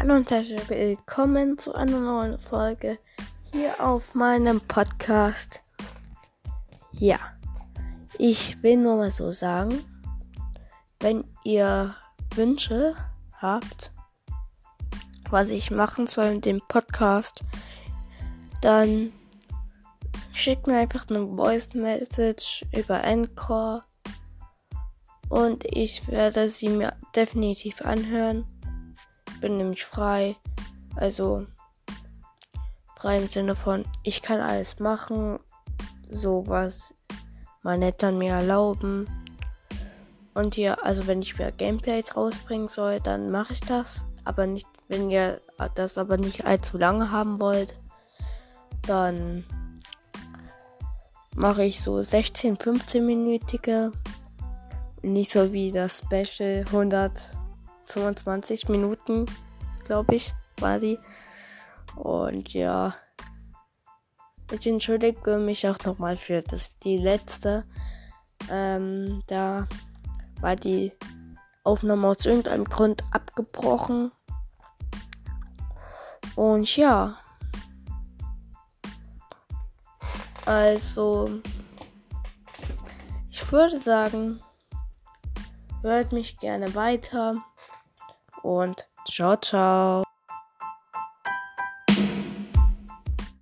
Hallo und herzlich willkommen zu einer neuen Folge hier auf meinem Podcast. Ja, ich will nur mal so sagen, wenn ihr Wünsche habt, was ich machen soll in dem Podcast, dann schickt mir einfach eine Voice Message über Encore und ich werde sie mir definitiv anhören. Bin nämlich frei, also frei im Sinne von ich kann alles machen, so was meine Eltern mir erlauben. Und hier, also wenn ich mir Gameplays rausbringen soll, dann mache ich das. Aber nicht, wenn ihr das aber nicht allzu lange haben wollt, dann mache ich so 16, 15 minütige. Nicht so wie das Special 125 Minuten, glaube ich, war die. Und ja, ich entschuldige mich auch nochmal für das die letzte. Ähm, da war die Aufnahme aus irgendeinem Grund abgebrochen. Und ja. Also, ich würde sagen, hört mich gerne weiter und ciao, ciao.